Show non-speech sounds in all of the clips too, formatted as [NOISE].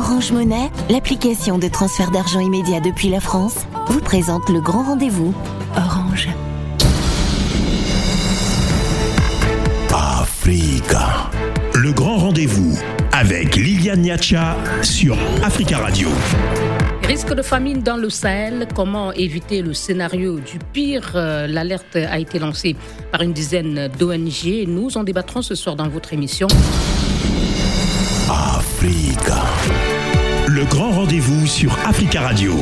Orange Monnaie, l'application de transfert d'argent immédiat depuis la France, vous présente le grand rendez-vous. Orange. Africa. Le grand rendez-vous avec Liliane Niacha sur Africa Radio. Risque de famine dans le Sahel, comment éviter le scénario du pire? Euh, L'alerte a été lancée par une dizaine d'ONG. Nous en débattrons ce soir dans votre émission. Africa. Le grand rendez-vous sur Africa Radio.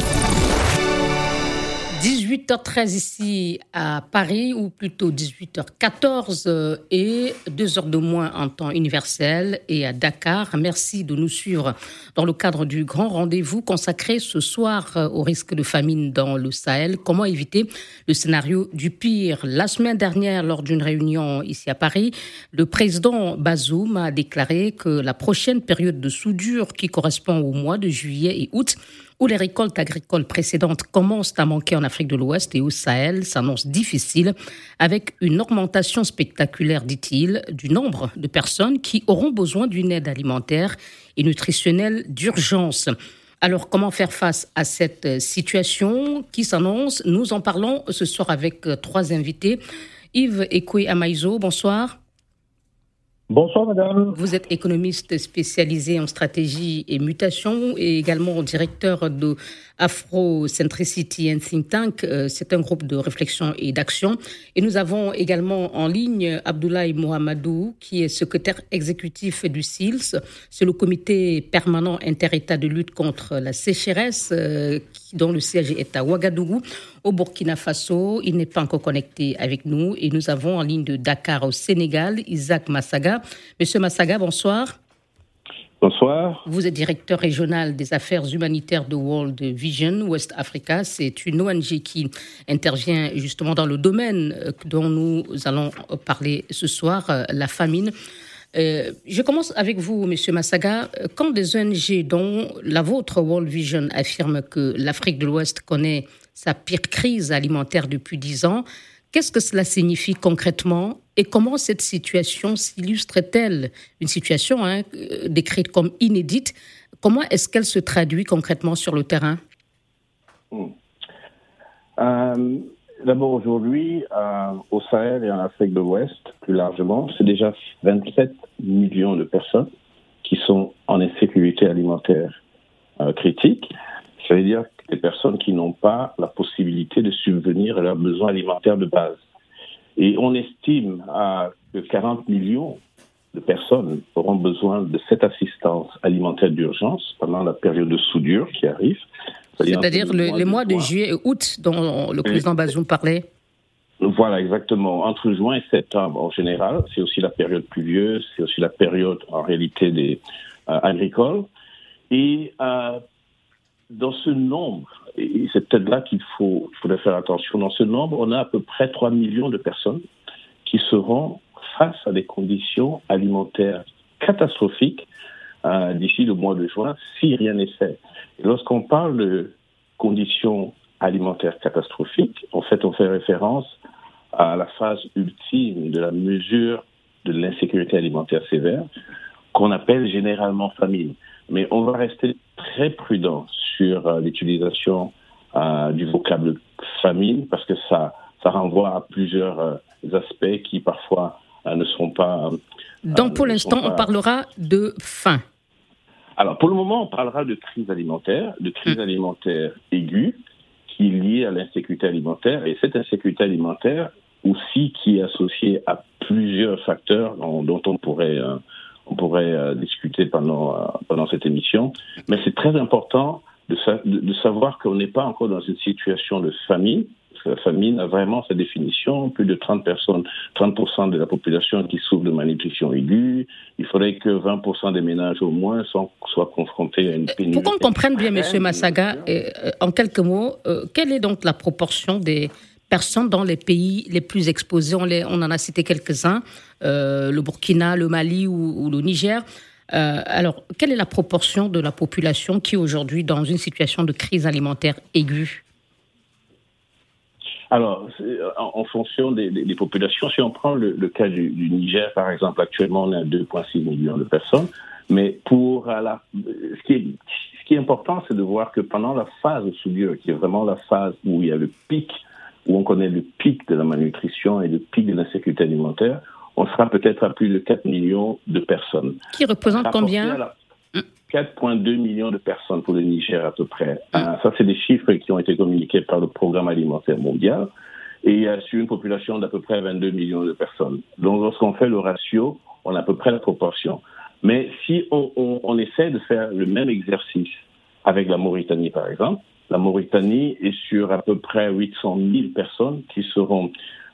18h13 ici à Paris, ou plutôt 18h14 euh, et 2 heures de moins en temps universel et à Dakar. Merci de nous suivre dans le cadre du grand rendez-vous consacré ce soir euh, au risque de famine dans le Sahel. Comment éviter le scénario du pire? La semaine dernière, lors d'une réunion ici à Paris, le président Bazoum a déclaré que la prochaine période de soudure qui correspond au mois de juillet et août où les récoltes agricoles précédentes commencent à manquer en Afrique de l'Ouest et au Sahel s'annonce difficile, avec une augmentation spectaculaire, dit-il, du nombre de personnes qui auront besoin d'une aide alimentaire et nutritionnelle d'urgence. Alors, comment faire face à cette situation qui s'annonce? Nous en parlons ce soir avec trois invités. Yves Ekwe Amaïzo, bonsoir. Bonsoir, madame. Vous êtes économiste spécialisé en stratégie et mutation et également directeur de Afrocentricity and Think Tank. Euh, c'est un groupe de réflexion et d'action. Et nous avons également en ligne Abdoulaye Mohamedou, qui est secrétaire exécutif du SILS. C'est le comité permanent inter-État de lutte contre la sécheresse, euh, dont le siège est à Ouagadougou, au Burkina Faso. Il n'est pas encore connecté avec nous. Et nous avons en ligne de Dakar au Sénégal, Isaac Massaga. Monsieur Massaga, bonsoir. Bonsoir. Vous êtes directeur régional des affaires humanitaires de World Vision West Africa. C'est une ONG qui intervient justement dans le domaine euh, dont nous allons parler ce soir, euh, la famine. Euh, je commence avec vous, Monsieur Massaga. Quand des ONG, dont la vôtre, World Vision, affirment que l'Afrique de l'Ouest connaît sa pire crise alimentaire depuis dix ans, Qu'est-ce que cela signifie concrètement et comment cette situation s'illustre-t-elle? Une situation hein, euh, décrite comme inédite, comment est-ce qu'elle se traduit concrètement sur le terrain? Hmm. euh, D'abord, aujourd'hui, euh, au Sahel et en Afrique de l'Ouest, plus largement, c'est déjà 27 millions de personnes qui sont en insécurité alimentaire critique. Ça veut dire des personnes qui n'ont pas la possibilité de subvenir à leurs besoins alimentaires de base. Et on estime à que 40 millions de personnes auront besoin de cette assistance alimentaire d'urgence pendant la période de soudure qui arrive. C'est-à-dire les mois de, juillet et août dont le président Bazoum parlait voilà, exactement. Entre juin et septembre, en général, c'est aussi la période pluvieuse, c'est aussi la période, en réalité, des euh, agricoles. Et euh, dans ce nombre, et c'est peut-être là qu'il faut, faudrait faire attention, dans ce nombre, on a à peu près 3 millions de personnes qui seront face à des conditions alimentaires catastrophiques euh, d'ici le mois de juin, si rien n'est fait. Lorsqu'on parle de conditions alimentaires catastrophiques, en fait, on fait référence à la phase ultime de la mesure de l'insécurité alimentaire sévère, qu'on appelle généralement famine. Mais on va rester très prudent sur euh, l'utilisation euh, du vocable famine parce que ça, ça renvoie à plusieurs euh, aspects qui parfois ne sont pas. Donc pour l'instant, on parlera de faim. Alors pour le moment, on parlera de crise alimentaire, de crise hum. alimentaire aiguë qui est liée à l'insécurité alimentaire et cette insécurité alimentaire aussi qui est associée à plusieurs facteurs dont, on pourrait on pourrait discuter pendant pendant cette émission. Mais c'est très important de, savoir qu'on n'est pas encore dans une situation de famine. La famine a vraiment sa définition. Plus de 30 personnes, 30% de la population qui souffre de malnutrition aiguë. Il faudrait que 20% des ménages au moins soient, confrontés à une pénurie. Pour qu'on comprenne bien, M. Massaga, euh, en quelques mots, euh, quelle est donc la proportion des personnes dans les pays les plus exposés On, on en a cité quelques-uns, euh, le Burkina, le Mali ou le Niger. Euh, alors, quelle est la proportion de la population qui est aujourd'hui dans une situation de crise alimentaire aiguë alors, en, fonction des, populations, si on prend le, cas du, Niger, par exemple, actuellement, on à 2,6 millions de personnes. Mais pour la, ce qui est, ce qui est important, c'est de voir que pendant la phase soudure, qui est vraiment la phase où il y a le pic, où on connaît le pic de la malnutrition et le pic de l'insécurité alimentaire, on sera peut-être à plus de 4 millions de personnes. Qui représente combien 4,2 millions de personnes pour le Niger à peu près. Euh, ça, c'est des chiffres qui ont été communiqués par le Programme alimentaire mondial et sur une population d'à peu près 22 millions de personnes. Donc, lorsqu'on fait le ratio, on a à peu près la proportion. Mais si on, on, on essaie de faire le même exercice avec la Mauritanie, par exemple, la Mauritanie est sur à peu près 800 000 personnes qui seront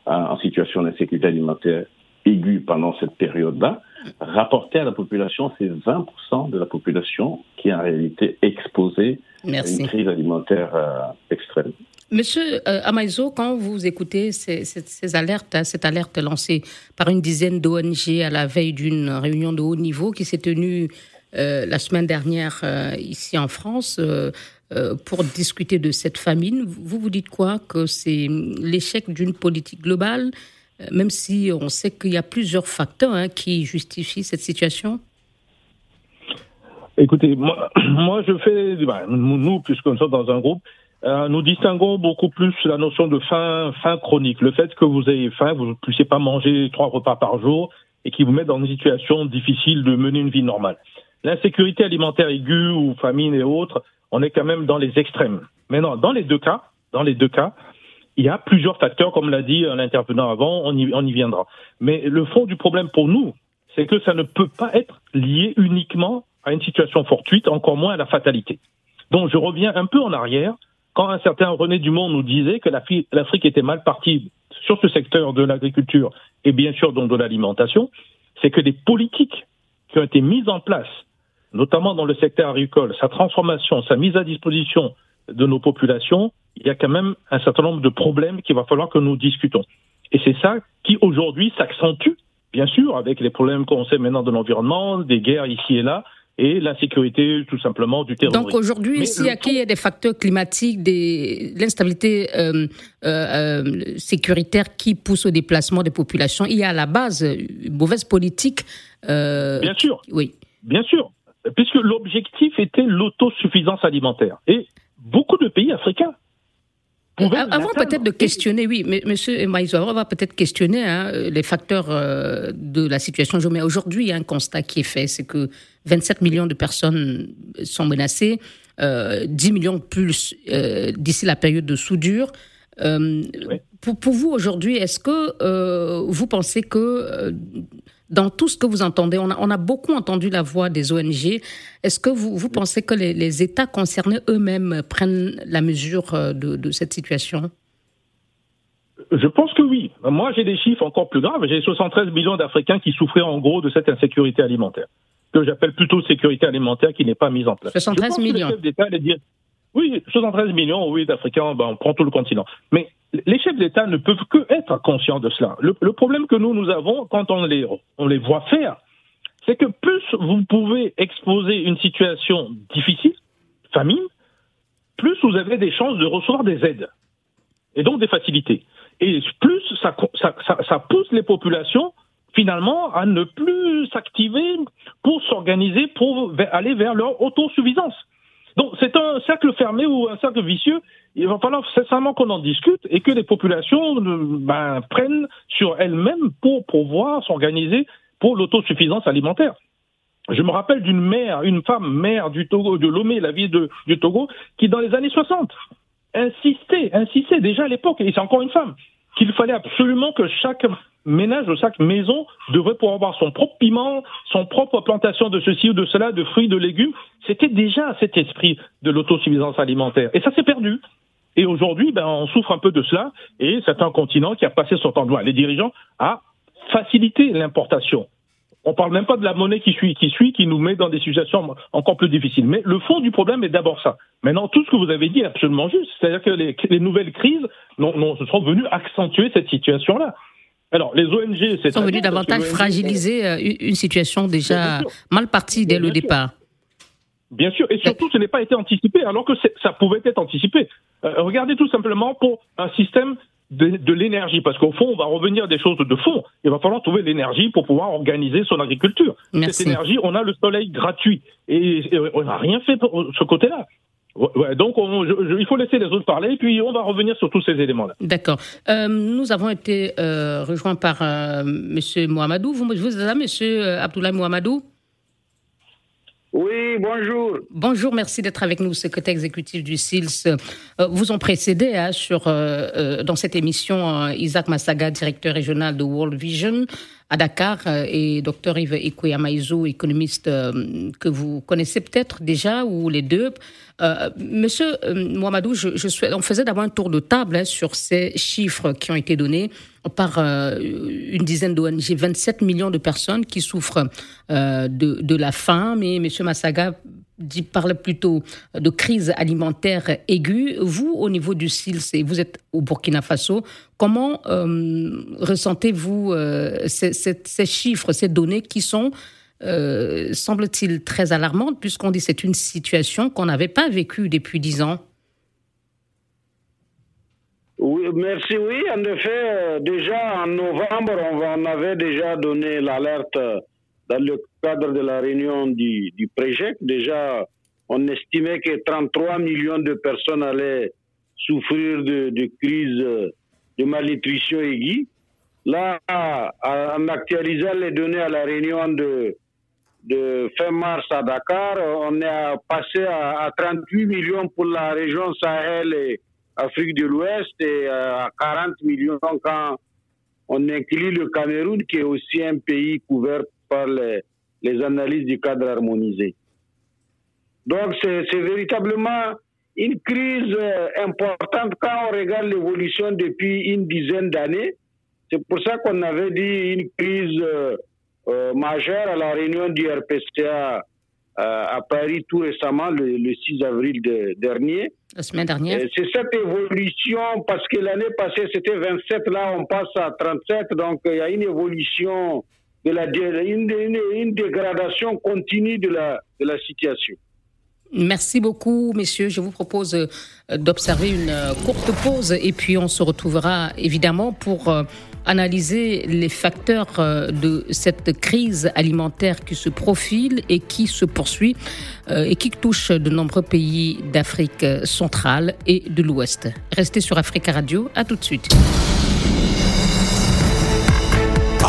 euh, en situation d'insécurité alimentaire aiguë pendant cette période-là. Rapporté à la population, c'est 20% de la population qui est en réalité exposée à une crise alimentaire euh, extrême. Monsieur euh, Amaizo, quand vous écoutez ces, ces, alertes, cette alerte lancée par une dizaine d'ONG à la veille d'une réunion de haut niveau qui s'est tenue euh, la semaine dernière euh, ici en France pour discuter de cette famine, vous vous dites quoi? Que c'est l'échec d'une politique globale, même si on sait qu'il y a plusieurs facteurs hein, qui justifient cette situation Écoutez, moi, [CLEARS THROAT] moi je fais, nous, puisque nous sommes dans un groupe, euh, nous distinguons beaucoup plus la notion de faim, faim chronique. Le fait que vous ayez faim, vous ne puissiez pas manger trois repas par jour et qui vous met dans une situation difficile de mener une vie normale. L'insécurité alimentaire aiguë ou famine et autres, on est quand même dans les extrêmes. Maintenant, dans les deux cas, dans les deux cas, il y a plusieurs facteurs, comme l'a dit l'intervenant avant, on y, on y viendra. Mais le fond du problème pour nous, c'est que ça ne peut pas être lié uniquement à une situation fortuite, encore moins à la fatalité. Donc je reviens un peu en arrière quand un certain René Dumont nous disait que l'Afrique était mal partie sur ce secteur de l'agriculture et bien sûr donc de l'alimentation, c'est que des politiques qui ont été mises en place, notamment dans le secteur agricole, sa transformation, sa mise à disposition de nos populations, il y a quand même un certain nombre de problèmes qu'il va falloir que nous discutons. Et c'est ça qui aujourd'hui s'accentue, bien sûr, avec les problèmes qu'on sait maintenant de l'environnement, des guerres ici et là, et l'insécurité tout simplement du terrorisme. Donc aujourd'hui, s'il y a des facteurs climatiques, l'instabilité euh, euh, euh, sécuritaire qui pousse au déplacement des populations, il y a à la base une mauvaise politique. Bien sûr. Oui. Bien sûr. Puisque l'objectif était l'autosuffisance alimentaire. Et beaucoup de pays africains avant peut-être de questionner, oui, mais Monsieur Maïso, on va peut-être questionner hein, les facteurs de la situation. Mais aujourd'hui, il y a un constat qui est fait, c'est que 27 millions de personnes sont menacées, euh, 10 millions de plus euh, d'ici la période de soudure. Euh, pour, pour, vous aujourd'hui, est-ce que euh, vous pensez que dans tout ce que vous entendez, on a, on a beaucoup entendu la voix des ONG, est-ce que vous, vous pensez que les, les États concernés eux-mêmes prennent la mesure de, de cette situation? Je pense que oui. Moi, j'ai des chiffres encore plus graves. J'ai 73 millions d'Africains qui souffraient en gros de cette insécurité alimentaire que j'appelle plutôt sécurité alimentaire qui n'est pas mise en place. 73 millions. oui, 73 millions, oui, d'Africains, ben, on prend tout le continent. Mais les chefs d'État ne peuvent que être conscients de cela. Le, problème que nous, nous avons quand on les, on les voit faire, c'est que plus vous pouvez exposer une situation difficile, famine, plus vous avez des chances de recevoir des aides et donc des facilités. Et plus ça, pousse les populations finalement à ne plus s'activer pour s'organiser, pour aller vers leur autosuffisance. Donc c'est un cercle fermé ou un cercle vicieux. Il va falloir sincèrement qu'on en discute et que les populations ben, prennent sur elles-mêmes pour pouvoir s'organiser pour l'autosuffisance alimentaire. Je me rappelle d'une mère, une femme mère du Togo, de Lomé, la ville du Togo, qui dans les années 60 insistait, insistait déjà à l'époque, et c'est encore une femme, qu'il fallait absolument que chaque ménage ou chaque maison devrait pouvoir avoir son propre piment, son propre plantation de ceci ou de cela, de fruits, de légumes. C'était déjà cet esprit de l'autosuffisance alimentaire. Et ça s'est perdu. Et aujourd'hui, ben, on souffre un peu de cela. Et c'est un continent qui a passé son temps, les dirigeants, à faciliter l'importation. On parle même pas de la monnaie qui suit, qui suit, qui nous met dans des situations encore plus difficiles. Mais le fond du problème est d'abord ça. Maintenant, tout ce que vous avez dit est absolument juste. C'est-à-dire que les, les nouvelles crises non, non, sont venues accentuer cette situation-là. Alors, les ONG, c'est. sont venus davantage fragiliser euh, une situation déjà mal partie dès le départ. Bien sûr, et surtout, ce n'est pas été anticipé, alors que ça pouvait être anticipé. Euh, regardez tout simplement pour un système de, l'énergie, parce qu'au fond, on va revenir à des choses de fond. Il va falloir trouver l'énergie pour pouvoir organiser son agriculture. Cette énergie, on a le soleil gratuit et, on n'a rien fait pour ce côté-là. donc, il faut laisser les autres parler, puis on va revenir sur tous ces éléments-là. D'accord. Euh, nous avons été euh, rejoints par euh, M. Mohamedou. Vous, vous êtes là, M. Abdoulaye Mohamedou oui, bonjour. Bonjour, merci d'être avec nous, secrétaire exécutif du SILS. Euh, vous ont précédé hein, sur, euh, euh, dans cette émission Isaac Massaga, directeur régional de World Vision à Dakar, et Dr Yves Ekoyamaizo, économiste que vous connaissez peut-être déjà, ou les deux. Monsieur Mohamedou, je, je on faisait d'abord un tour de table hein, sur ces chiffres qui ont été donnés par euh, une dizaine d'ONG, 27 millions de personnes qui souffrent euh, de, de, la faim, mais M. Massaga parle plutôt de crise alimentaire aiguë. Vous, au niveau du SILS, vous êtes au Burkina Faso, comment euh, ressentez-vous ces, ces, chiffres, ces données qui sont, semble-t-il, très alarmantes, puisqu'on dit que c'est une situation qu'on n'avait pas vécue depuis dix ans? Oui, merci. Oui, en effet, euh, déjà en novembre, on, avait déjà donné l'alerte dans le cadre de la réunion du, du Déjà, on estimait que 33 millions de personnes allaient souffrir de, crise de malnutrition aiguë. Là, en actualisant les données à la réunion de, fin mars à Dakar, on est passé à, à 38 millions pour la région Sahel et Afrique de l'Ouest et euh, à 40 millions quand on inclut le Cameroun qui est aussi un pays couvert par les, les analyses du cadre harmonisé. Donc c'est véritablement une crise euh, importante quand on regarde l'évolution depuis une dizaine d'années. C'est pour ça qu'on avait dit une crise euh, majeure à la réunion du RPCA à Paris tout récemment, le, 6 avril dernier. La semaine dernière. C'est cette évolution, parce que l'année passée c'était 27, là on passe à 37, donc il y a une évolution, de la, une, dégradation continue de la, de la situation. Merci beaucoup, messieurs. Je vous propose euh, d'observer une euh, courte pause et puis on se retrouvera évidemment pour euh, analyser les facteurs de cette crise alimentaire qui se profile et qui se poursuit et qui touche de nombreux pays d'Afrique centrale et de l'Ouest. Restez sur Africa Radio. À tout de suite.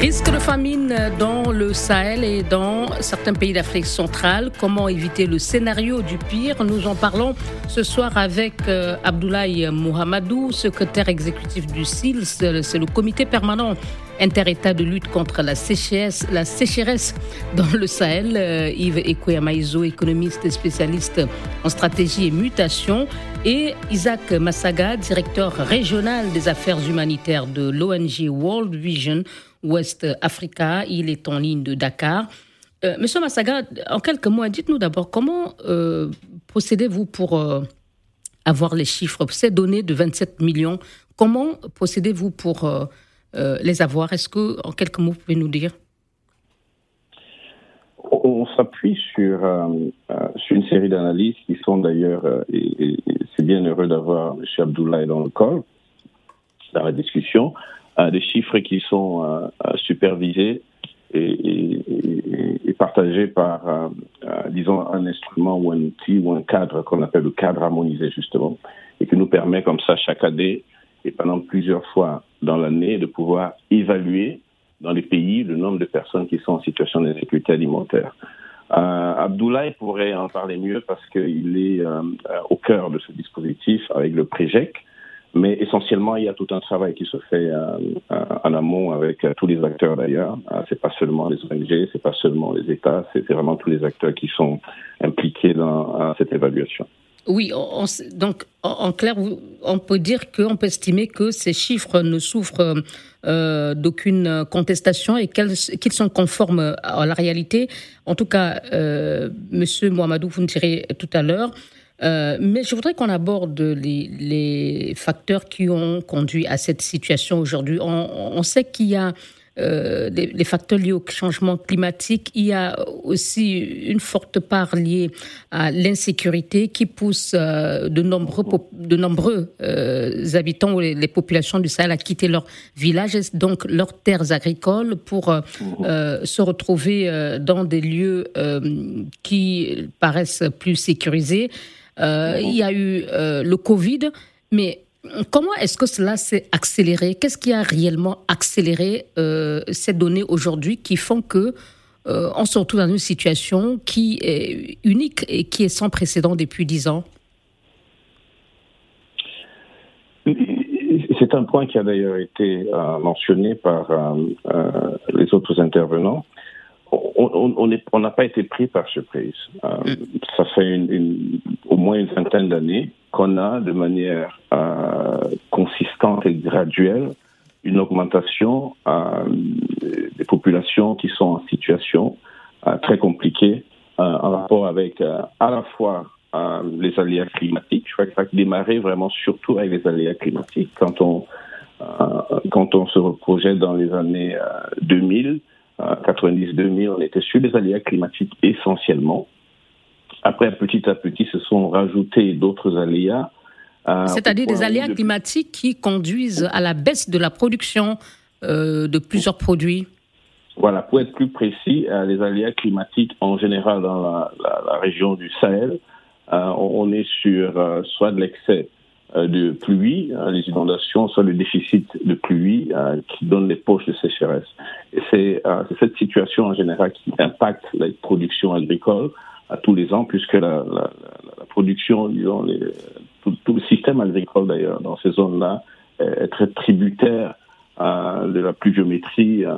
Risque de famine dans le Sahel et dans certains pays d'Afrique centrale. Comment éviter le scénario du pire? Nous en parlons ce soir avec euh, Abdoulaye Mohamedou, secrétaire exécutif du SIL, c'est le comité permanent inter-État de lutte contre la sécheresse, la sécheresse dans le Sahel. Euh, Yves Ekoyamaizo, économiste et spécialiste en stratégie et mutation. Et Isaac Massaga, directeur régional des affaires humanitaires de l'ONG World Vision West Africa. Il est en ligne de Dakar. Euh, Monsieur Massaga, en quelques mots, dites-nous d'abord comment euh, procédez-vous pour avoir les chiffres, ces données de 27 millions Comment procédez-vous pour euh, les avoir? Est-ce que, en quelques mots, vous pouvez nous dire? On s'appuie sur, euh, euh, sur une série d'analyses qui sont d'ailleurs, et, c'est bien heureux d'avoir M. Abdoulaye dans le col, dans la discussion, des chiffres qui sont supervisés et, partagés par, disons, un instrument ou un outil ou un cadre qu'on appelle le cadre harmonisé, justement, et qui nous permet comme ça chaque année et pendant plusieurs fois dans l'année de pouvoir évaluer dans les pays le nombre de personnes qui sont en situation d'insécurité alimentaire. Euh, Abdoulaye pourrait en parler mieux parce qu'il est euh, au cœur de ce dispositif avec le PREJEC, mais essentiellement il y a tout un travail qui se fait euh, euh en amont avec euh, tous les acteurs d'ailleurs. C'est pas seulement les ONG, c'est pas seulement les États, c'est vraiment tous les acteurs qui sont impliqués dans cette évaluation. Oui, donc en, clair, on peut dire qu'on peut estimer que ces chiffres ne souffrent d'aucune contestation et qu'ils sont conformes à la réalité. En tout cas, euh, Monsieur Mohamedou, vous me direz tout à l'heure. Euh, mais je voudrais qu'on aborde les, facteurs qui ont conduit à cette situation aujourd'hui. On, sait qu'il y a euh, les, facteurs liés au changement climatique, il y a aussi une forte part liée à l'insécurité qui pousse euh, de nombreux, de nombreux euh, habitants ou les, populations du Sahel à quitter leurs villages, donc leurs terres agricoles, pour se retrouver dans des lieux qui paraissent plus sécurisés. Il y a eu le Covid, mais Comment est-ce que cela s'est accéléré? Qu'est-ce qui a réellement accéléré euh, ces données aujourd'hui qui font que euh, on se retrouve dans une situation qui est unique et qui est sans précédent depuis dix ans? C'est un point qui a d'ailleurs été euh, mentionné par les autres intervenants. On n'a pas été pris par surprise. Mm. Ça fait au moins une vingtaine d'années qu'on a de manière euh, consistante et graduelle une augmentation euh, des populations qui sont en situation euh, très compliquée en rapport avec à la fois les aléas climatiques. Je crois que ça a démarré vraiment surtout avec les aléas climatiques. Quand on, quand on se reprojette dans les années 2000, 90-2000, on était sur les aléas climatiques essentiellement. Après, petit à petit, se sont rajoutés d'autres aléas. Euh, C'est-à-dire des aléas climatiques qui conduisent à la baisse de la production euh, de plusieurs produits Voilà, pour être plus précis, euh, les aléas climatiques en général dans la, région du Sahel, on est sur soit de l'excès de pluie, hein, les inondations, soit le déficit de pluie qui donne les poches de sécheresse. Et c'est cette situation en général qui impacte la production agricole à tous les ans, puisque la, la, la production, disons, les, tout, tout, le système agricole d'ailleurs dans ces zones-là est très tributaire euh, de la pluviométrie. Euh,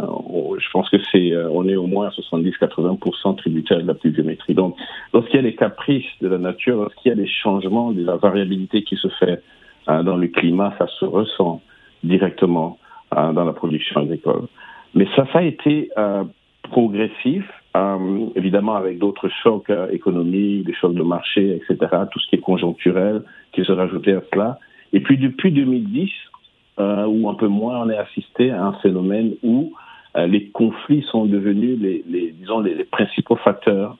je pense que c'est, euh, on est au moins à 70-80% tributaire de la pluviométrie. Donc, lorsqu'il y a des caprices de la nature, lorsqu'il y a des changements, de la variabilité qui se fait dans le climat, ça se ressent directement dans la production agricole. Mais ça, ça a été progressif euh, évidemment avec d'autres chocs euh, économiques, des chocs de marché, etc., tout ce qui est conjoncturel qui se rajoutait à cela. Et puis depuis 2010, euh, ou un peu moins, on est assisté à un phénomène où euh, les conflits sont devenus les, disons, les, principaux facteurs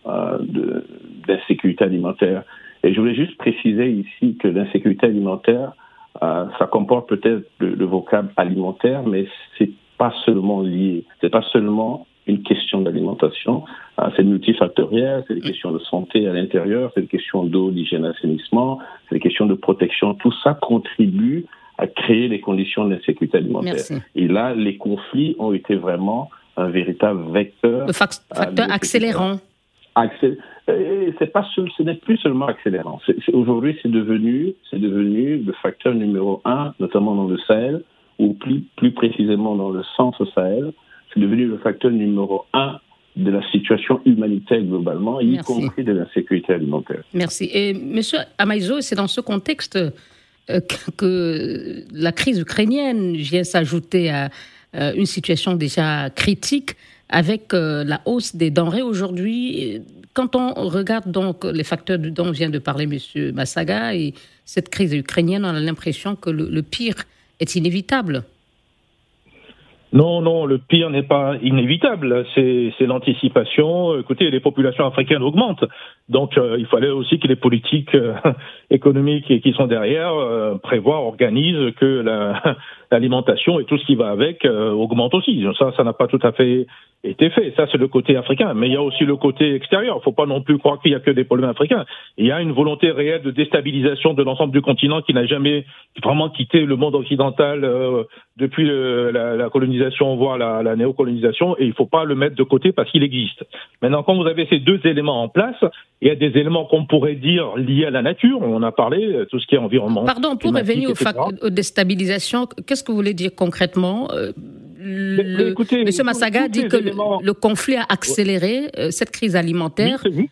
d'insécurité alimentaire. Et je voulais juste préciser ici que l'insécurité alimentaire, ça comporte peut-être le, le vocable alimentaire, mais c'est pas seulement lié, c'est pas seulement une question d'alimentation. C'est multifactoriel, c'est des questions de santé à l'intérieur, c'est des questions d'eau, d'hygiène, d'assainissement, c'est des questions de protection. Tout ça contribue à créer les conditions d'insécurité alimentaire. Et là, les conflits ont été vraiment un véritable vecteur. Le facteur accélérant. C'est pas ce n'est plus seulement accélérant. Aujourd'hui, c'est devenu, c'est devenu le facteur numéro un, notamment dans le Sahel, ou plus, plus précisément dans le centre Sahel, c'est devenu le facteur numéro un de la situation humanitaire globalement, y compris de la sécurité alimentaire. Merci. Et Monsieur Amaïzo, c'est dans ce contexte euh, que la crise ukrainienne vient s'ajouter à euh, une situation déjà critique avec euh, la hausse des denrées aujourd'hui. Quand on regarde donc les facteurs dont vient de parler Monsieur Massaga et cette crise ukrainienne, on a l'impression que le pire est inévitable. Non, non, le pire n'est pas inévitable. C'est l'anticipation. Écoutez, les populations africaines augmentent. Donc, euh, il fallait aussi que les politiques euh, économiques qui sont derrière euh, prévoient, organisent que [LAUGHS] l'alimentation et tout ce qui va avec augmente aussi. Ça, ça n'a pas tout à fait été fait. Ça, c'est le côté africain. Mais il y a aussi le côté extérieur. Il ne faut pas non plus croire qu'il n'y a que des problèmes africains. Il y a une volonté réelle de déstabilisation de l'ensemble du continent qui n'a jamais vraiment quitté le monde occidental depuis la, la colonisation voire la, la néocolonisation, et il ne faut pas le mettre de côté parce qu'il existe. Maintenant, quand vous avez ces deux éléments en place, il y a des éléments qu'on pourrait dire liés à la nature, a parlé, euh, tout ce qui est environnement. Pardon, pour revenir aux, déstabilisations, qu'est-ce que vous voulez dire concrètement euh, écoutez, Monsieur Massaga dit que le, conflit a accéléré euh, cette crise alimentaire. Oui,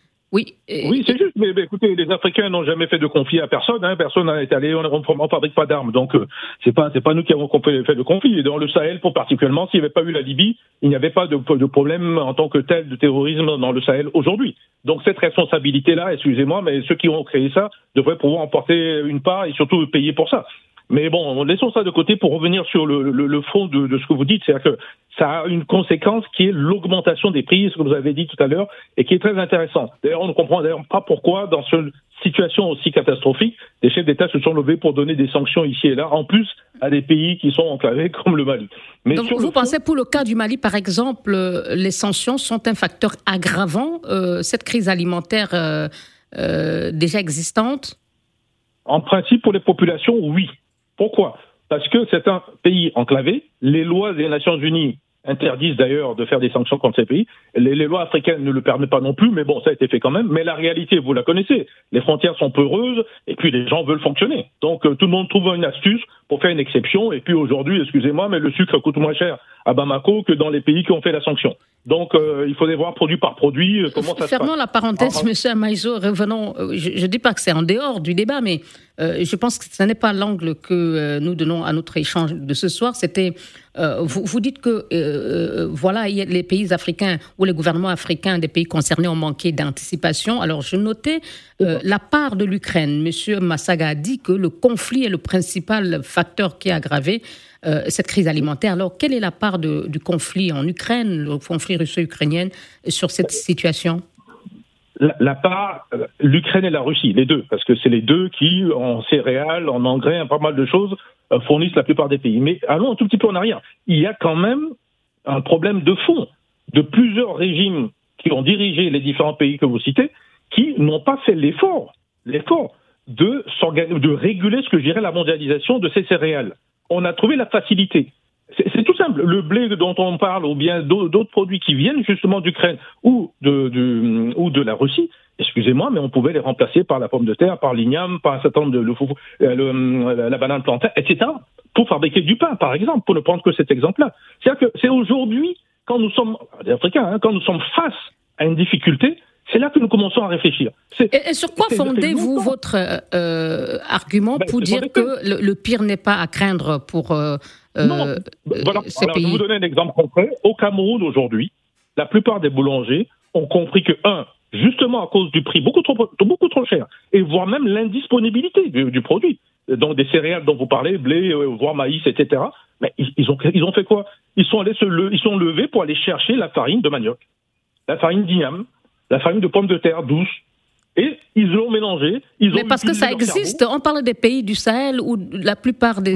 oui c'est juste. Mais, écoutez, les Africains n'ont jamais fait de conflit à personne. Hein. Personne n'a été allé. On ne fabrique pas d'armes. Donc, euh, c'est pas c'est pas nous qui avons fait de conflit. Et dans le Sahel, pour particulièrement, s'il n'y avait pas eu la Libye, il n'y avait pas de, de, problème en tant que tel de terrorisme dans le Sahel aujourd'hui. Donc, cette responsabilité-là, excusez-moi, mais ceux qui ont créé ça devraient pouvoir en porter une part et surtout payer pour ça. Mais bon, laissons ça de côté pour revenir sur le, le, fond de, de, ce que vous dites. C'est-à-dire que ça a une conséquence qui est l'augmentation des prix, ce que vous avez dit tout à l'heure, et qui est très intéressant. D'ailleurs, on ne comprend d'ailleurs pas pourquoi, dans ce situation aussi catastrophique, des chefs d'État se sont levés pour donner des sanctions ici et là, en plus à des pays qui sont enclavés [LAUGHS] comme le Mali. Mais Donc, vous pensez pour le cas du Mali, par exemple, euh, les sanctions sont un facteur aggravant euh, cette crise alimentaire euh, euh, déjà existante? En principe, pour les populations, oui. Pourquoi? Parce que c'est un pays enclavé. Les lois des Nations Unies interdisent d'ailleurs de faire des sanctions contre ces pays. Les, lois africaines ne le permettent pas non plus, mais bon, ça a été fait quand même. Mais la réalité, vous la connaissez, les frontières sont peureuses et puis les gens veulent fonctionner. Donc euh, tout le monde trouve une astuce pour faire une exception. Et puis aujourd'hui, excusez-moi, mais le sucre coûte moins cher à Bamako que dans les pays qui ont fait la sanction. Donc euh, il faudrait voir produit par produit euh, comment ça se passe. La parenthèse, Monsieur Maïzo, revenons. Je ne dis pas que c'est en dehors du débat, mais je pense que ce n'est pas l'angle que nous donnons à notre échange de ce soir. C'était euh, vous, dites que euh, euh, voilà, les pays africains ou les gouvernements africains des pays concernés ont manqué d'anticipation. Alors, je notais la part de l'Ukraine. Monsieur Massaga a dit que le conflit est le principal facteur qui a aggravé cette crise alimentaire. Alors, quelle est la part du conflit en Ukraine, le conflit russo-ukrainien, sur cette situation? La, part, l'Ukraine et la Russie, les deux, parce que c'est les deux qui, en céréales, en engrais, en pas mal de choses, euh, fournissent la plupart des pays. Mais allons un tout petit peu en arrière. Il y a quand même un problème de fond de plusieurs régimes qui ont dirigé les différents pays que vous citez, qui n'ont pas fait l'effort, l'effort de, de réguler ce que je dirais la mondialisation de ces céréales. On a trouvé la facilité. C'est tout simple. Le blé dont on parle, ou bien d'autres produits qui viennent justement d'Ukraine ou de, ou de la Russie, excusez-moi, mais on pouvait les remplacer par la pomme de terre, par l'igname, par un certain nombre de le, euh, la banane plantaine, etc., pour fabriquer du pain, par exemple, pour ne prendre que cet exemple-là. C'est-à-dire que c'est aujourd'hui, quand nous sommes, les Africains, hein, quand nous sommes face à une difficulté, c'est là que nous commençons à réfléchir. Et, sur quoi fondez-vous votre euh, argument ben, pour dire que, le, pire n'est pas à craindre pour euh, non, voilà. ces pays Je vais vous donner un exemple concret. Au Cameroun aujourd'hui, la plupart des boulangers ont compris que, un, justement à cause du prix beaucoup trop, beaucoup trop cher, et voire même l'indisponibilité du, produit. Donc des céréales dont vous parlez, blé, euh, voire maïs, etc. Mais ils, ont, ils ont fait quoi? Ils sont, allés se ils sont levés pour aller chercher la farine de manioc, la farine d'igname, la farine de pommes de terre douce, et ils l'ont mélangé. Ils Mais parce que ça existe. On parle des pays du Sahel où la plupart des,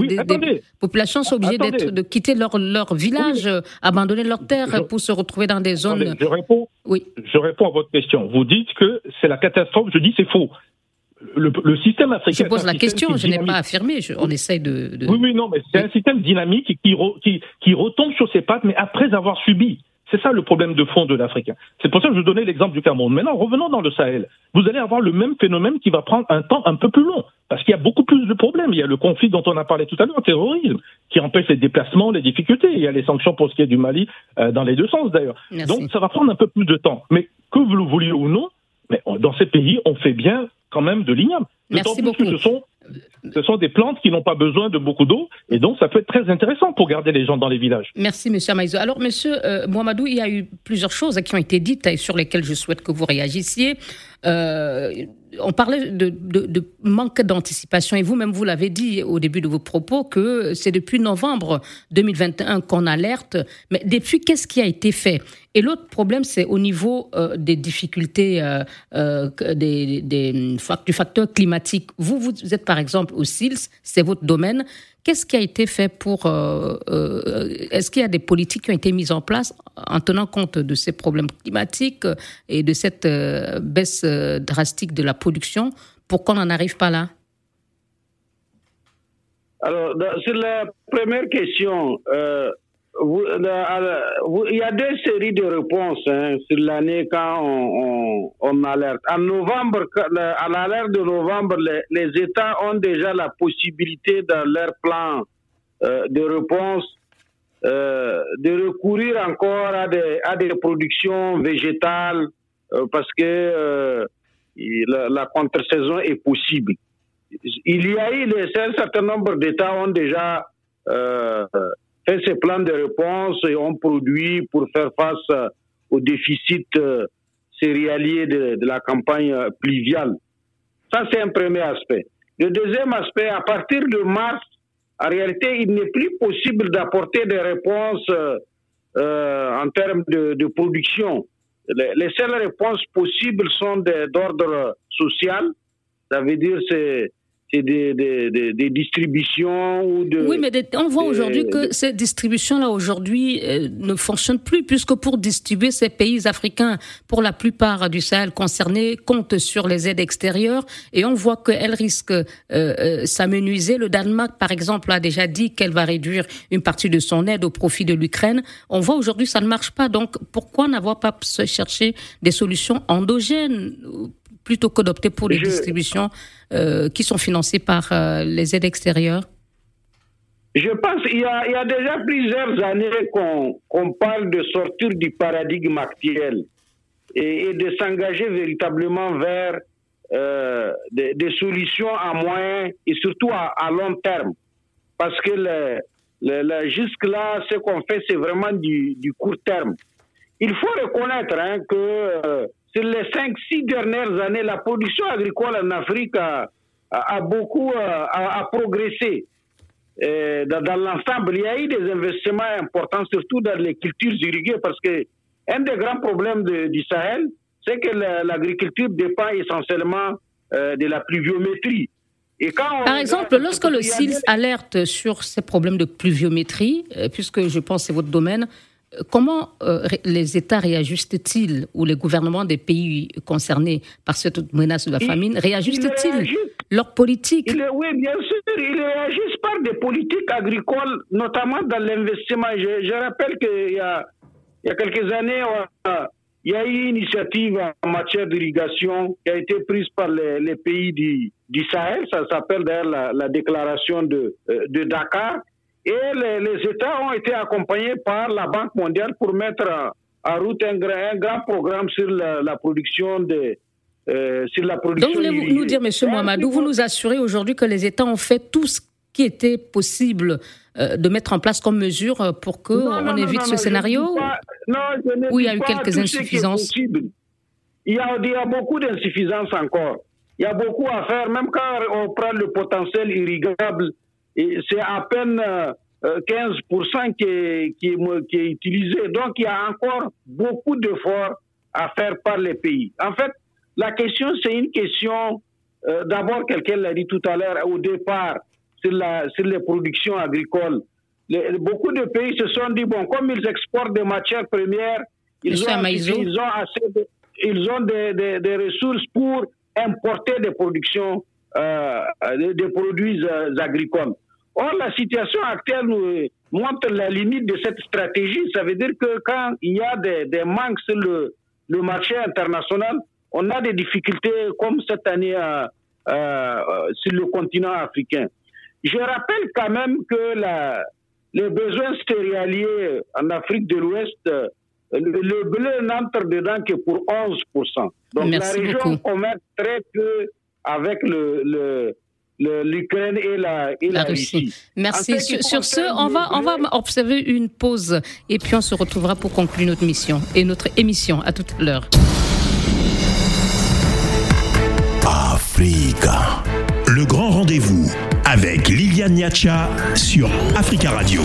populations sont obligées de quitter leur, leur village, abandonner leurs terres pour se retrouver dans des zones. je, réponds, oui. je réponds à votre question. Vous dites que c'est la catastrophe. Je dis c'est faux. Le, système africain. Je pose la question, je n'ai pas affirmé, on essaye de, Oui, oui, non, mais c'est un système dynamique qui, qui, qui retombe sur ses pattes, mais après avoir subi. C'est ça le problème de fond de l'Africain. C'est pour ça que je donnais l'exemple du Cameroun. Maintenant, revenons dans le Sahel. Vous allez avoir le même phénomène qui va prendre un temps un peu plus long, parce qu'il y a beaucoup plus de problèmes. Il y a le conflit dont on a parlé tout à l'heure, le terrorisme, qui empêche les déplacements, les difficultés. Il y a les sanctions pour ce qui est du Mali, euh, dans les deux sens d'ailleurs. Donc ça va prendre un peu plus de temps. Mais que vous le vouliez ou non, mais dans ces pays, on fait bien quand même de l'igname. Merci beaucoup. ce sont ce sont des plantes qui n'ont pas besoin de beaucoup d'eau et donc ça peut être très intéressant pour garder les gens dans les villages. Merci Monsieur Maïzo. Alors Monsieur euh, Mohamedou, il y a eu plusieurs choses qui ont été dites et sur lesquelles je souhaite que vous réagissiez. Euh, on parlait de, manque d'anticipation et vous-même vous l'avez dit au début de vos propos que c'est depuis novembre 2021 qu'on alerte. Mais depuis, qu'est-ce qui a été fait? Et l'autre problème, c'est au niveau euh, des difficultés des, du facteur climatique. Vous, vous êtes par exemple au SILS, c'est votre domaine. Qu'est-ce qui a été fait pour... Euh, euh, est-ce qu'il y a des politiques qui ont été mises en place en tenant compte de ces problèmes climatiques et de cette euh, baisse drastique de la production pour qu'on n'en arrive pas là? Alors, sur la première question, il y a deux séries de réponses hein, sur l'année quand on, alerte. En novembre, à l'alerte de novembre, les, États ont déjà la possibilité dans leur plan euh, de réponse euh, de recourir encore à des, à des productions végétales euh, parce que la, contre-saison est possible. Il y a eu un certain nombre d'États ont déjà fait ces plans de réponse et ont produit pour faire face au déficit euh, céréalier de, la campagne pluviale. Ça, c'est un premier aspect. Le deuxième aspect, à partir de mars, en réalité, il n'est plus possible d'apporter des réponses en termes de, production. Les, seules réponses possibles sont d'ordre social. Ça veut dire c'est des, des, des, distributions ou de... Oui, mais on voit aujourd'hui que ces distributions-là aujourd'hui euh, ne fonctionnent plus, puisque pour distribuer ces pays africains, pour la plupart du Sahel concernés, comptent sur les aides extérieures, et on voit qu'elles risquent euh, euh, s'amenuiser. Le Danemark, par exemple, a déjà dit qu'elle va réduire une partie de son aide au profit de l'Ukraine. On voit aujourd'hui ça ne marche pas, donc pourquoi n'avoir pas cherché des solutions endogènes plutôt que d'opter pour les distributions euh, qui sont financées par euh, les aides extérieures Je pense qu'il y, y, a déjà plusieurs années qu'on parle de sortir du paradigme actuel et, de s'engager véritablement vers euh, des, solutions à moyen et surtout à, long terme. Parce que le, jusque-là, ce qu'on fait, c'est vraiment du, du, court terme. Il faut reconnaître hein, que sur les cinq, six dernières années, la production agricole en Afrique a, beaucoup a, progressé. dans, l'ensemble, il y a eu des investissements importants, surtout dans les cultures irriguées, parce que un des grands problèmes du Sahel, c'est que l'agriculture dépend essentiellement euh, de la pluviométrie. Et quand Par exemple, lorsque le SILS alerte sur ces problèmes de pluviométrie, euh, puisque je pense que c'est votre domaine, Comment euh, les États réajustent-ils, ou les gouvernements des pays concernés par cette menace de la famine, réajustent-ils leur politique? Oui, bien sûr, ils réagissent par des politiques agricoles, notamment dans l'investissement. Je, rappelle qu'il y a, il y a quelques années, il y a eu une initiative en matière d'irrigation qui a été prise par les, pays du, Sahel. Ça s'appelle d'ailleurs la, déclaration de, euh, de Dakar et les, États ont été accompagnés par la Banque mondiale pour mettre en route un, grand programme sur la, production de, euh, sur la production. Donc, voulez-vous nous dire, M. Mohamedou, vous nous assurez aujourd'hui que les États ont fait tout ce qui était possible euh, de mettre en place comme mesure pour qu'on évite ce scénario Non, Où il y a eu quelques insuffisances il y, a, il y a beaucoup d'insuffisances encore. Il y a beaucoup à faire, même quand on prend le potentiel irrigable c'est à peine 15% euh, qui est, qui, qui est utilisé. Donc il y a encore beaucoup d'efforts à faire par les pays. En fait, la question, c'est une question, euh, d'abord, quelqu'un l'a dit tout à l'heure, au départ, sur, la, sur les productions agricoles. beaucoup de pays se sont dit, bon, comme ils exportent des matières premières, ils ont, ils ont, assez ils ont des, des, des, ressources pour importer des productions, euh, des, produits euh, agricoles. Or, la situation actuelle nous montre la limite de cette stratégie. Ça veut dire que quand il y a des, des manques sur le, le, marché international, on a des difficultés comme cette année euh, euh, sur le continent africain. Je rappelle quand même que la, les besoins céréaliers en Afrique de l'Ouest, le, le blé n'entre dedans que pour 11%. Donc la région commerce très peu avec le, le l'Ukraine et la, et la, Russie. Merci. sur, ce, on va, on va observer une pause et puis on se retrouvera pour conclure notre mission et notre émission. À toute l'heure. Africa. Le grand rendez-vous avec Liliane Niacha sur Africa Radio.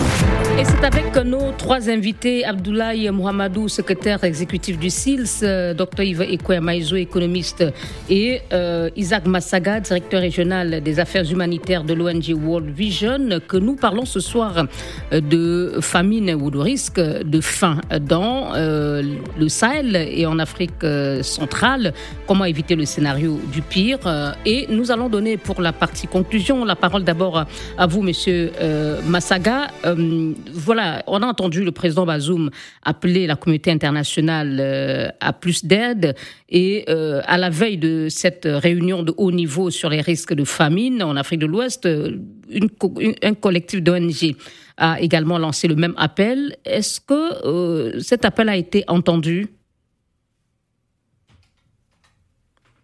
Et c'est avec nos trois invités, Abdoulaye Mohamedou, secrétaire exécutif du SILS, euh, Dr Yves Maïzo, économiste, et euh, Isaac Massaga, directeur régional des affaires humanitaires de l'ONG World Vision, que nous parlons ce soir euh, de famine ou de risque de faim dans le Sahel et en Afrique centrale. Comment éviter le scénario du pire Et nous allons donner pour la partie conclusion la parole d'abord à vous, Monsieur euh, Massaga. Euh, voilà, on a entendu le président Bazoum appeler la communauté internationale euh, à plus d'aide et à la veille de cette réunion de haut niveau sur les risques de famine en Afrique de l'Ouest, un collectif d'ONG a également lancé le même appel. Est-ce que cet appel a été entendu?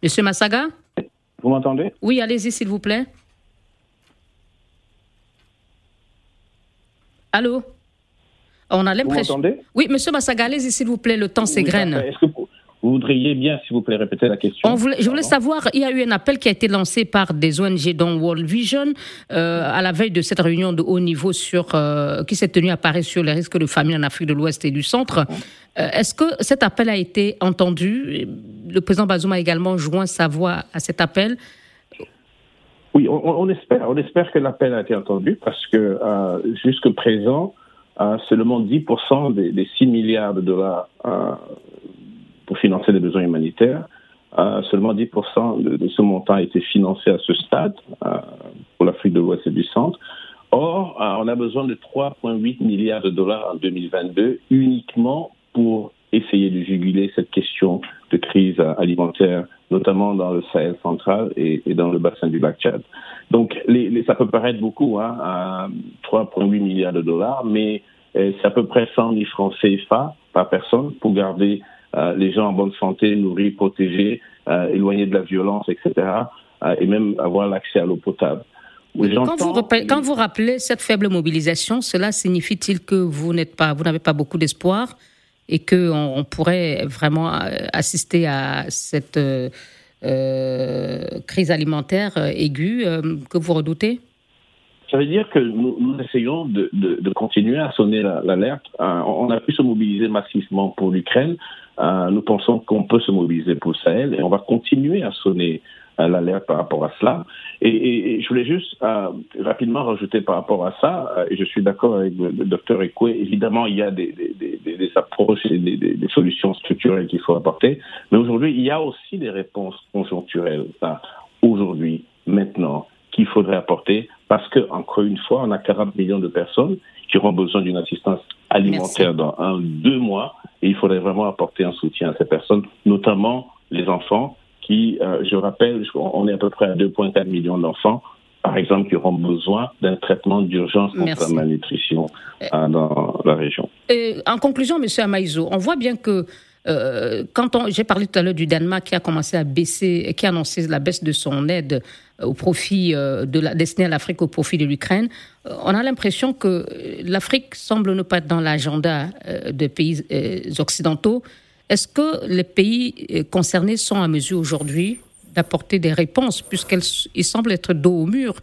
Monsieur Massaga? Vous m'entendez? Oui, allez-y, s'il vous plaît. Allô? On a l'impression. Oui, monsieur Massagalès, s'il vous plaît, le temps s'égrène. Est-ce que Vous voudriez bien, s'il vous plaît, répéter la question? Je voulais savoir, il y a eu un appel qui a été lancé par des ONG dont World Vision euh, à la veille de cette réunion de haut niveau sur, euh, qui s'est tenue à Paris sur les risques de famine en Afrique de l'Ouest et du Centre. Euh, est-ce que cet appel a été entendu? Le président Bazoum a également joint sa voix à cet appel. Oui, on, espère. On espère que l'appel a été entendu parce que jusqu'à présent, seulement 10% des, des, 6 milliards de dollars pour financer les besoins humanitaires. Euh, seulement 10% de, ce montant a été financé à ce stade euh, pour l'Afrique de l'Ouest et du Centre. Or, euh, on a besoin de 3,8 milliards de dollars en 2022 uniquement pour essayer de juguler cette question de crise alimentaire, notamment dans le Sahel central et, dans le bassin du lac Tchad. Donc, les, ça peut paraître beaucoup, hein, 3,8 milliards de dollars, mais c'est à peu près 100 000 francs CFA par personne pour garder euh, les gens en bonne santé, nourris, protégés, euh, éloignés de la violence, etc. Euh, et même avoir l'accès à l'eau potable. Quand vous, quand vous, rappelez cette faible mobilisation, cela signifie-t-il que vous n'êtes pas, vous n'avez pas beaucoup d'espoir? Et que on, pourrait vraiment assister à cette crise alimentaire aiguë que vous redoutez? Ça veut dire que nous, essayons de, continuer à sonner l'alerte. on a pu se mobiliser massivement pour l'Ukraine. Euh, nous pensons qu'on peut se mobiliser pour Sahel et on va continuer à sonner euh, l'alerte par rapport à cela. Et, je voulais juste euh, rapidement rajouter par rapport à ça, et je suis d'accord avec le, docteur Ekwe, évidemment il y a des, des approches et des, solutions structurelles qu'il faut apporter, mais aujourd'hui il y a aussi des réponses conjoncturelles, aujourd'hui, maintenant, qu'il faudrait apporter, parce que, encore une fois, on a 40 millions de personnes qui auront besoin d'une assistance alimentaire dans un, deux mois, et il faudrait vraiment apporter un soutien à ces personnes, notamment les enfants, qui, euh, je rappelle, on est à peu près à 2,4 millions d'enfants, par exemple, qui auront besoin d'un traitement d'urgence contre la malnutrition euh, dans la région. Et en conclusion, M. Amaïzo, on voit bien que euh, quand j'ai parlé tout à l'heure du Danemark qui a commencé à baisser, qui a annoncé la baisse de son aide au profit de la destinée à l'Afrique au profit de l'Ukraine, on a l'impression que l'Afrique semble ne pas être dans l'agenda des pays occidentaux. Est-ce que les pays concernés sont à mesure aujourd'hui d'apporter des réponses, puisqu'ils semblent être dos au mur?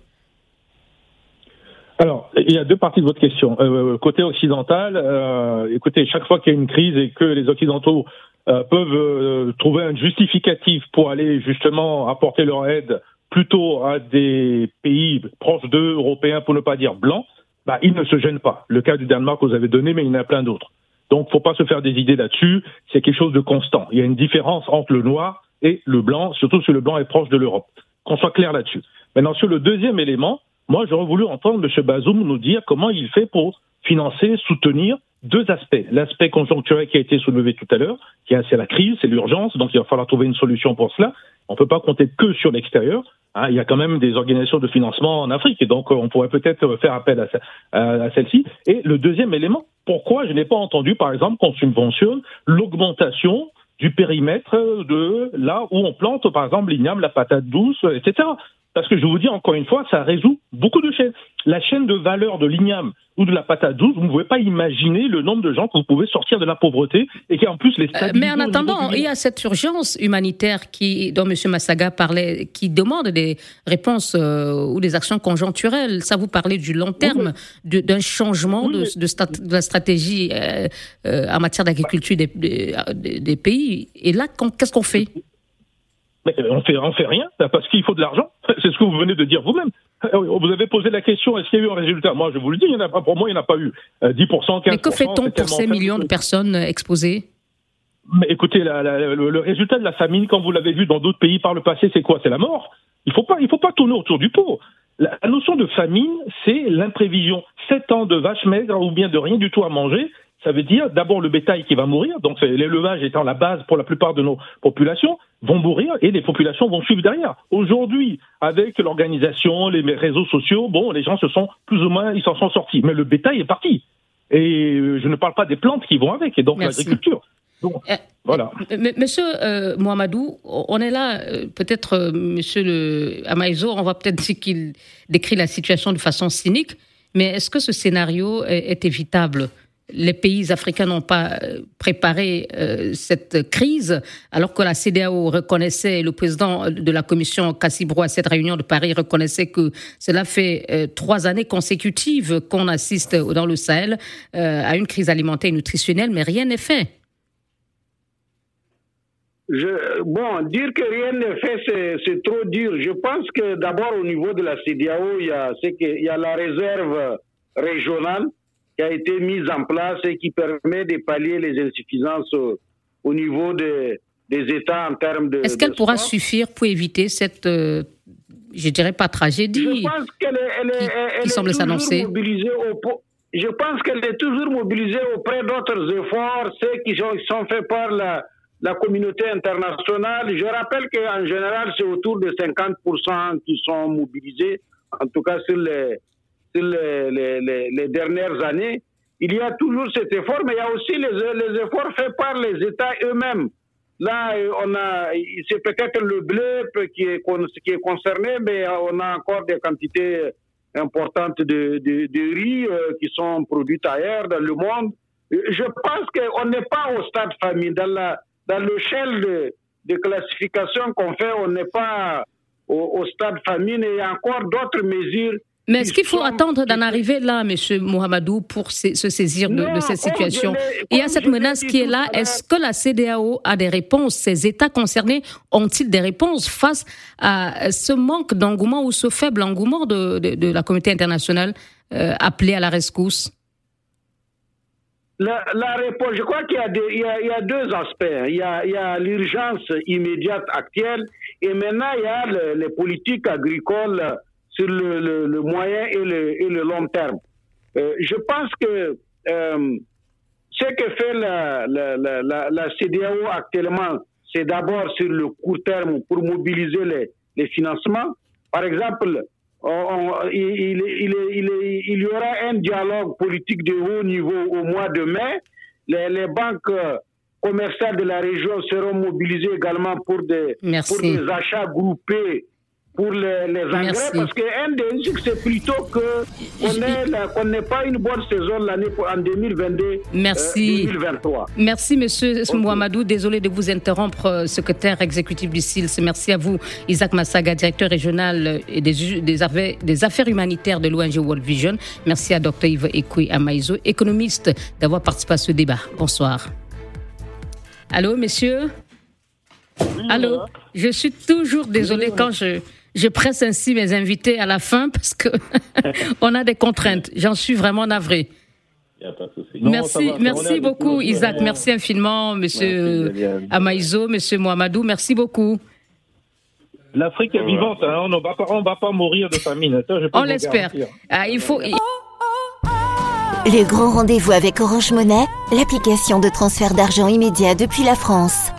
Alors, il y a deux parties de votre question. Euh, côté occidental, euh, écoutez, chaque fois qu'il y a une crise et que les Occidentaux euh, peuvent trouver un justificatif pour aller justement apporter leur aide plutôt à des pays proches d'eux, européens, pour ne pas dire blancs, bah, ils ne se gênent pas. Le cas du Danemark, vous avez donné, mais il y en a plein d'autres. Donc, faut pas se faire des idées là-dessus. C'est quelque chose de constant. Il y a une différence entre le noir et le blanc, surtout si le blanc est proche de l'Europe. Qu'on soit clair là-dessus. Maintenant, sur le deuxième élément, moi, j'aurais voulu entendre M. Bazoum nous dire comment il fait pour financer, soutenir deux aspects. L'aspect conjoncturel qui a été soulevé tout à l'heure, qui c'est la crise, c'est l'urgence, donc il va falloir trouver une solution pour cela. On ne peut pas compter que sur l'extérieur. Hein. il y a quand même des organisations de financement en Afrique, et donc on pourrait peut-être faire appel à, à celle-ci. Et le deuxième élément, pourquoi je n'ai pas entendu, par exemple, qu'on subventionne l'augmentation du périmètre de là où on plante, par exemple, l'igname, la patate douce, etc. Parce que je vous dis encore une fois, ça résout beaucoup de chaînes. La chaîne de valeur de l'igname ou de la patate douce, vous ne pouvez pas imaginer le nombre de gens que vous pouvez sortir de la pauvreté et qui en plus les euh, Mais en attendant, il y a cette urgence humanitaire qui, dont M. Massaga parlait, qui demande des réponses euh, ou des actions conjoncturelles. Ça, vous parlez du long terme, d'un changement de, de, la stratégie euh, en matière d'agriculture des, des, pays. Et là, qu'est-ce qu'on fait? Mais on fait, on fait rien parce qu'il faut de l'argent. [LAUGHS] C'est ce que vous venez de dire vous-même. Vous avez posé la question est-ce qu'il y a eu un résultat? Moi, je vous le dis, il y en a pas. Pour moi, il n'y en a pas eu. 10%, euh, 15%. Mais que fait-on pour ces millions de personnes exposées? Mais écoutez, le, résultat de la famine, comme vous l'avez vu dans d'autres pays par le passé, c'est quoi? C'est la mort. Il faut pas, il faut pas tourner autour du pot. La, la notion de famine, c'est l'imprévision. Sept ans de vaches maigres ou bien de rien du tout à manger, ça veut dire d'abord le bétail qui va mourir, donc l'élevage étant la base pour la plupart de nos populations, vont mourir et les populations vont suivre derrière. Aujourd'hui, avec l'organisation, les réseaux sociaux, bon, les gens se sont plus ou moins, ils s'en sont sortis, mais le bétail est parti. Et je ne parle pas des plantes qui vont avec, et donc l'agriculture. Euh, voilà. Monsieur euh, Mohamedou, on est là, euh, peut-être, monsieur le Amaïzo, on va peut-être dire qu'il décrit la situation de façon cynique, mais est-ce que ce scénario est évitable? Les pays africains n'ont pas préparé cette crise, alors que la CDAO reconnaissait, le président de la commission Cassibro à cette réunion de Paris reconnaissait que cela fait trois années consécutives qu'on assiste dans le Sahel à une crise alimentaire et nutritionnelle, mais rien n'est fait. Je, bon, dire que rien n'est fait, c'est trop dur. Je pense que d'abord au niveau de la CDAO, y, a, il y a la réserve régionale qui a été mise en place et qui permet de pallier les insuffisances au, niveau des États en termes de. Est-ce qu'elle pourra suffire pour éviter cette, euh, je dirais pas tragédie, je pense qu'elle est, elle est, elle, qui semble s'annoncer Je pense qu'elle est toujours mobilisée auprès d'autres efforts, ceux qui sont, qui sont faits par la la communauté internationale. Je rappelle qu'en général, c'est autour de 50% qui sont mobilisés, en tout cas sur les, les, dernières années. Il y a toujours cet effort, mais il y a aussi les, efforts faits par les États eux-mêmes. Là, on a, c'est peut-être le blé qui est, qui est concerné, mais on a encore des quantités importantes de, de, riz euh, qui sont produites ailleurs dans le monde. Je pense qu'on n'est pas au stade famille. Dans la, dans l'échelle de, de, classification qu'on fait, on n'est pas au, stade famine et il y a encore d'autres mesures. Mais est-ce qu'il faut attendre d'en arriver là, M. Mohamedou, pour se, saisir de, cette situation Il y a cette menace qui est là. Est-ce que la CDAO a des réponses? Ces États concernés ont-ils des réponses face à ce manque d'engouement ou ce faible engouement de, de, la communauté internationale euh, appelée à la rescousse? La, réponse, je crois qu'il y, a deux aspects. Il y a, l'urgence immédiate actuelle et maintenant il y a les politiques agricoles sur le, moyen et le, long terme. Euh, je pense que euh, ce que fait la, la, CDAO actuellement, c'est d'abord sur le court terme pour mobiliser les, les financements. Par exemple, il, y aura un dialogue politique de haut niveau au mois de mai. Les, banques commerciales de la région seront mobilisées également pour des, pour des achats groupés pour les, les engrais parce qu'un des risques, c'est plutôt qu'on n'ait pas une bonne saison l'année en 2022 Merci. 2023. Merci, monsieur Mouamadou. Désolé de vous interrompre, euh, secrétaire exécutif du SILS. Merci à vous, Isaac Massaga, directeur régional des, des, affaires, des affaires humanitaires de l'ONG World Vision. Merci à Dr Yves Ekoui Amaïzo, économiste, d'avoir participé à ce débat. Bonsoir. Allô, messieurs? Allô? Je suis toujours désolé quand je je presse ainsi mes invités à la fin parce que [LAUGHS] on a des contraintes. J'en suis vraiment navré. merci, merci beaucoup Isaac, merci infiniment Monsieur Amaïzo, Monsieur Mohamedou, merci beaucoup. L'Afrique est vivante, hein. on ne va pas, va pas mourir de famine. on l'espère. Ah, il faut. Le grand rendez-vous avec Orange Monnaie, l'application de transfert d'argent immédiat depuis la France.